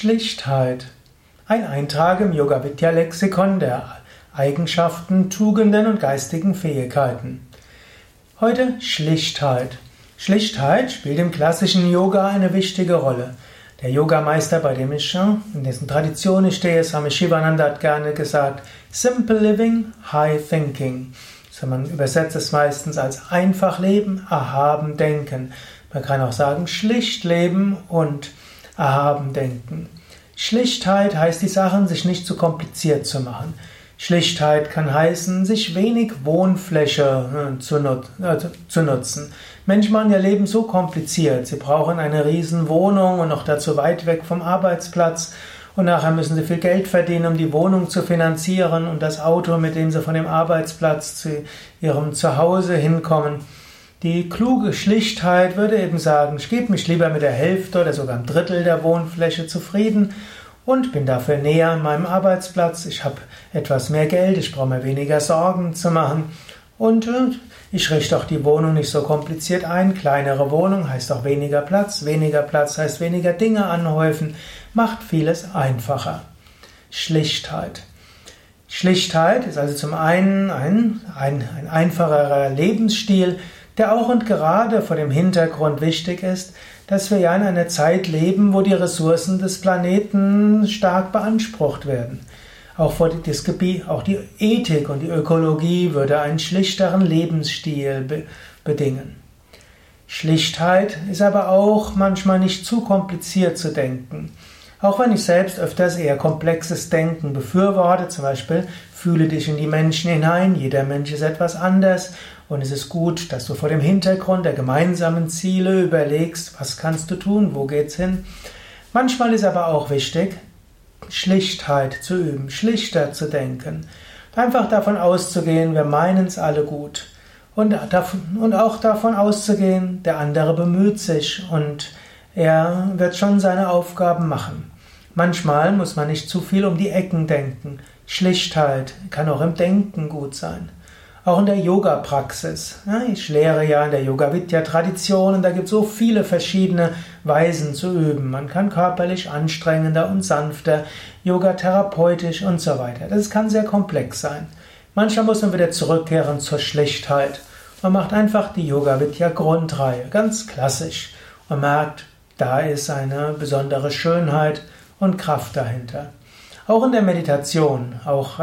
Schlichtheit. Ein Eintrag im Yoga Vidya Lexikon der Eigenschaften, Tugenden und geistigen Fähigkeiten. Heute Schlichtheit. Schlichtheit spielt im klassischen Yoga eine wichtige Rolle. Der Yogameister, bei dem ich in dessen Tradition ich stehe, Swami Shivananda hat gerne gesagt, Simple Living, High Thinking. Also man übersetzt es meistens als einfach leben, erhaben denken. Man kann auch sagen schlicht leben und erhaben denken. Schlichtheit heißt die Sachen sich nicht zu kompliziert zu machen. Schlichtheit kann heißen, sich wenig Wohnfläche äh, zu, nut äh, zu, nutzen. Menschen machen ihr Leben so kompliziert. Sie brauchen eine riesen Wohnung und noch dazu weit weg vom Arbeitsplatz. Und nachher müssen sie viel Geld verdienen, um die Wohnung zu finanzieren und das Auto, mit dem sie von dem Arbeitsplatz zu ihrem Zuhause hinkommen. Die kluge Schlichtheit würde eben sagen, ich gebe mich lieber mit der Hälfte oder sogar einem Drittel der Wohnfläche zufrieden und bin dafür näher an meinem Arbeitsplatz. Ich habe etwas mehr Geld, ich brauche mir weniger Sorgen zu machen und ich richte auch die Wohnung nicht so kompliziert ein. Kleinere Wohnung heißt auch weniger Platz, weniger Platz heißt weniger Dinge anhäufen, macht vieles einfacher. Schlichtheit. Schlichtheit ist also zum einen ein, ein, ein einfacherer Lebensstil, der auch und gerade vor dem Hintergrund wichtig ist, dass wir ja in einer Zeit leben, wo die Ressourcen des Planeten stark beansprucht werden. Auch, vor das Gebiet, auch die Ethik und die Ökologie würde einen schlichteren Lebensstil be bedingen. Schlichtheit ist aber auch manchmal nicht zu kompliziert zu denken. Auch wenn ich selbst öfters eher komplexes Denken befürworte, zum Beispiel fühle dich in die Menschen hinein, jeder Mensch ist etwas anders und es ist gut, dass du vor dem Hintergrund der gemeinsamen Ziele überlegst, was kannst du tun, wo geht's hin. Manchmal ist aber auch wichtig, Schlichtheit zu üben, schlichter zu denken. Einfach davon auszugehen, wir meinen es alle gut. Und, und auch davon auszugehen, der andere bemüht sich und er wird schon seine Aufgaben machen. Manchmal muss man nicht zu viel um die Ecken denken. Schlichtheit kann auch im Denken gut sein. Auch in der Yoga-Praxis. Ich lehre ja in der Yoga-Vidya-Tradition und da gibt es so viele verschiedene Weisen zu üben. Man kann körperlich anstrengender und sanfter, Yoga therapeutisch und so weiter. Das kann sehr komplex sein. Manchmal muss man wieder zurückkehren zur Schlichtheit. Man macht einfach die Yoga-Vidya-Grundreihe, ganz klassisch. Man merkt, da ist eine besondere Schönheit und Kraft dahinter. Auch in der Meditation, auch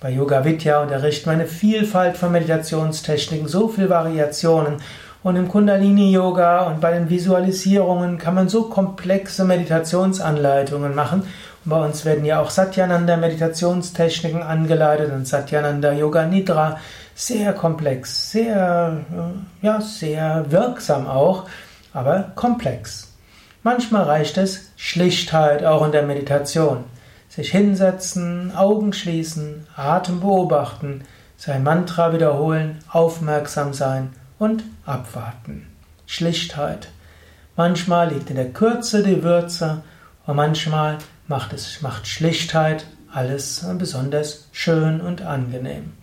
bei Yoga Vidya unterrichten wir eine Vielfalt von Meditationstechniken, so viele Variationen. Und im Kundalini Yoga und bei den Visualisierungen kann man so komplexe Meditationsanleitungen machen. Und bei uns werden ja auch Satyananda Meditationstechniken angeleitet und Satyananda Yoga Nidra. Sehr komplex, sehr, ja, sehr wirksam auch aber komplex. Manchmal reicht es Schlichtheit auch in der Meditation. Sich hinsetzen, Augen schließen, Atem beobachten, sein Mantra wiederholen, aufmerksam sein und abwarten. Schlichtheit. Manchmal liegt in der Kürze die Würze und manchmal macht es macht Schlichtheit alles besonders schön und angenehm.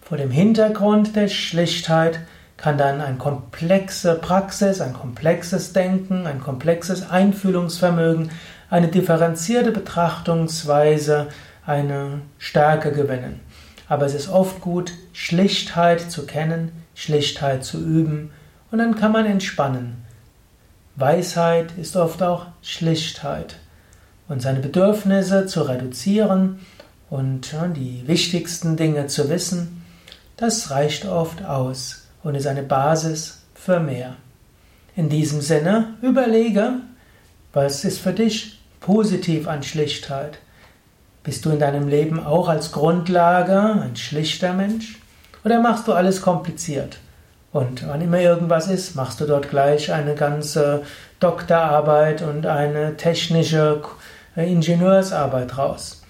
Vor dem Hintergrund der Schlichtheit kann dann eine komplexe Praxis, ein komplexes Denken, ein komplexes Einfühlungsvermögen, eine differenzierte Betrachtungsweise, eine Stärke gewinnen. Aber es ist oft gut, Schlichtheit zu kennen, Schlichtheit zu üben und dann kann man entspannen. Weisheit ist oft auch Schlichtheit und seine Bedürfnisse zu reduzieren und die wichtigsten Dinge zu wissen, das reicht oft aus und ist eine Basis für mehr. In diesem Sinne, überlege, was ist für dich positiv an Schlichtheit? Bist du in deinem Leben auch als Grundlage ein schlichter Mensch? Oder machst du alles kompliziert? Und wann immer irgendwas ist, machst du dort gleich eine ganze Doktorarbeit und eine technische Ingenieursarbeit raus.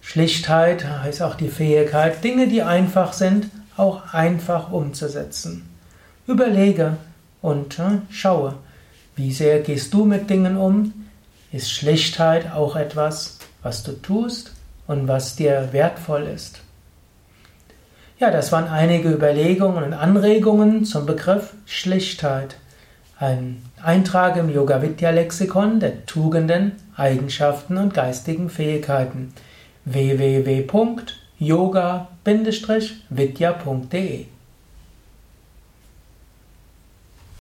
Schlichtheit heißt auch die Fähigkeit, Dinge, die einfach sind, auch einfach umzusetzen. Überlege und äh, schaue, wie sehr gehst du mit Dingen um? Ist Schlichtheit auch etwas, was du tust und was dir wertvoll ist? Ja, das waren einige Überlegungen und Anregungen zum Begriff Schlichtheit. Ein Eintrag im Yoga Vidya Lexikon der Tugenden, Eigenschaften und geistigen Fähigkeiten www.yoga-vidya.de